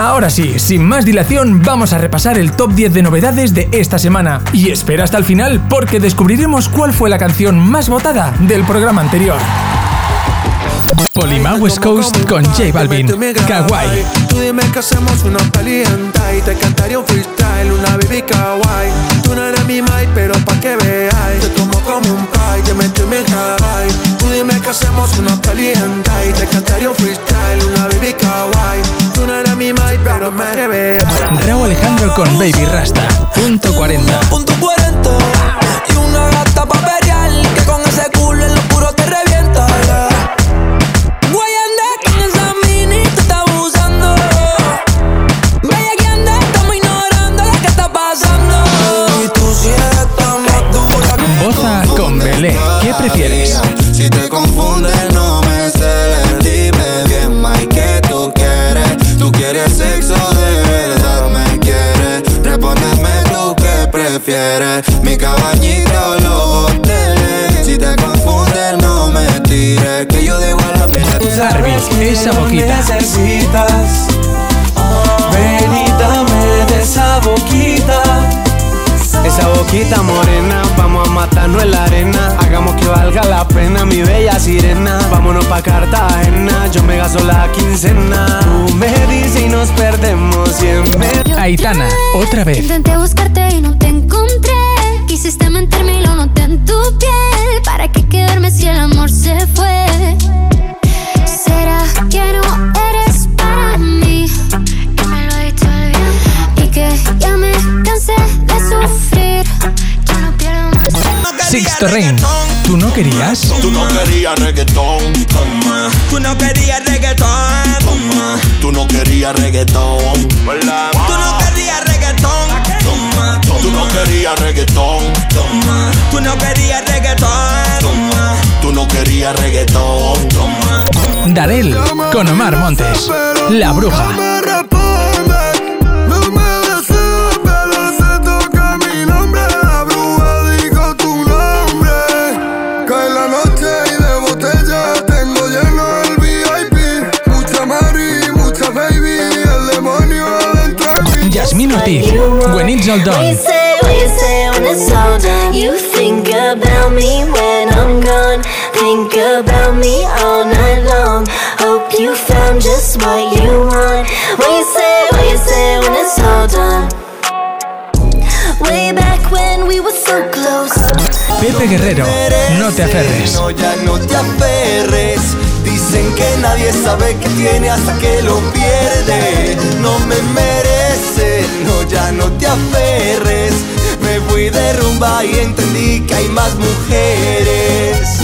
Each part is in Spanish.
Ahora sí, sin más dilación, vamos a repasar el top 10 de novedades de esta semana. Y espera hasta el final porque descubriremos cuál fue la canción más votada del programa anterior. Polima West Coast con J Balvin. Kawaii. Tú dime que hacemos una calienta y te cantaría un freestyle, una baby kawaii. Tú no eres mi mai, pero pa' que veáis. Te tomo como un pie, te meto en kawaii. Tú dime que hacemos una calienta y te cantaría un freestyle, una baby kawaii. Raúl Alejandro con Baby Rasta. Punto 40. Punto 40 Mi cabañita o los hoteles. Si te confundes, no me tires. Que yo digo a la mía. Harvey, esa boquita. necesitas. Ven y dame de esa boquita. Esa boquita morena, vamos a matarnos en la arena. Hagamos que valga la pena, mi bella sirena. Vámonos pa' Cartagena, yo me gasto la quincena. Tú me dices y nos perdemos siempre. Aitana, otra vez. Intenté buscarte y no te encontré. Quisiste mentirme y lo noté en tu piel. ¿Para qué quedarme si el amor se fue? ¿Será que no eres para mí? Y me lo he dicho bien. Y que ya me cansé de sufrir. Ya no pierdo más. Sixto Rain. ¿Tú no querías? Tú no querías reggaetón, toma. Tú no querías reggaetón Toma. Tú no querías reggaetón. Tú no querías reggaetón querías reggaetón, toma. Tú no querías reggaetón Toma. Tú no querías reggaetón, toma. Darel con Omar Montes. La bruja. me responde, no me deseas, pero se toca mi nombre. La bruja dijo tu nombre. Cae la noche y de botella tengo lleno el VIP. Mucha Mari, mucha baby, el demonio adentro de mí. Yasmín Ortiz. When it's all done? You think about me when I'm gone. Think about me all night long. Hope you found just what you want. What you say, what you say when it's all done? Way back when we were so close. Pepe Guerrero. No te aferres. No, ya no te aferres. Dicen que nadie sabe que tiene hasta que lo pierde. No me merece, no, ya no te aferres. Rumba y entendí que hay más mujeres.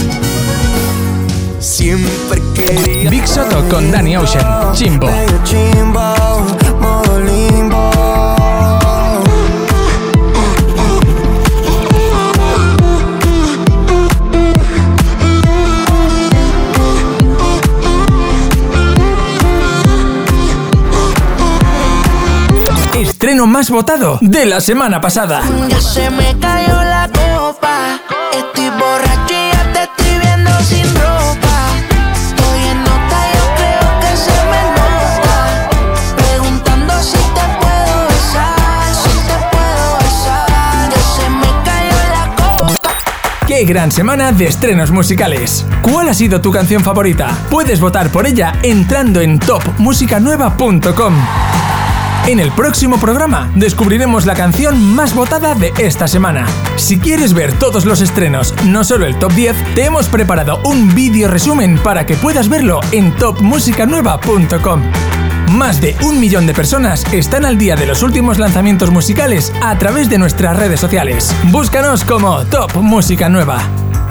Siempre quería. Big Soto con Danny Ocean. Chimbo. Estreno más votado de la semana pasada. Ya se me cayó la copa. Estoy borracho y ya te estoy viendo sin ropa. Estoy en nota, yo creo que se me nota. Preguntando si te puedo besar, si te puedo besar. Ya se me cayó la copa. ¡Qué gran semana de estrenos musicales! ¿Cuál ha sido tu canción favorita? Puedes votar por ella entrando en topmusicanueva.com. En el próximo programa descubriremos la canción más votada de esta semana. Si quieres ver todos los estrenos, no solo el top 10, te hemos preparado un vídeo resumen para que puedas verlo en topmusicanueva.com. Más de un millón de personas están al día de los últimos lanzamientos musicales a través de nuestras redes sociales. Búscanos como Top Música Nueva.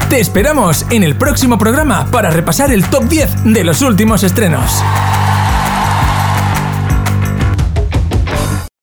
Te esperamos en el próximo programa para repasar el top 10 de los últimos estrenos.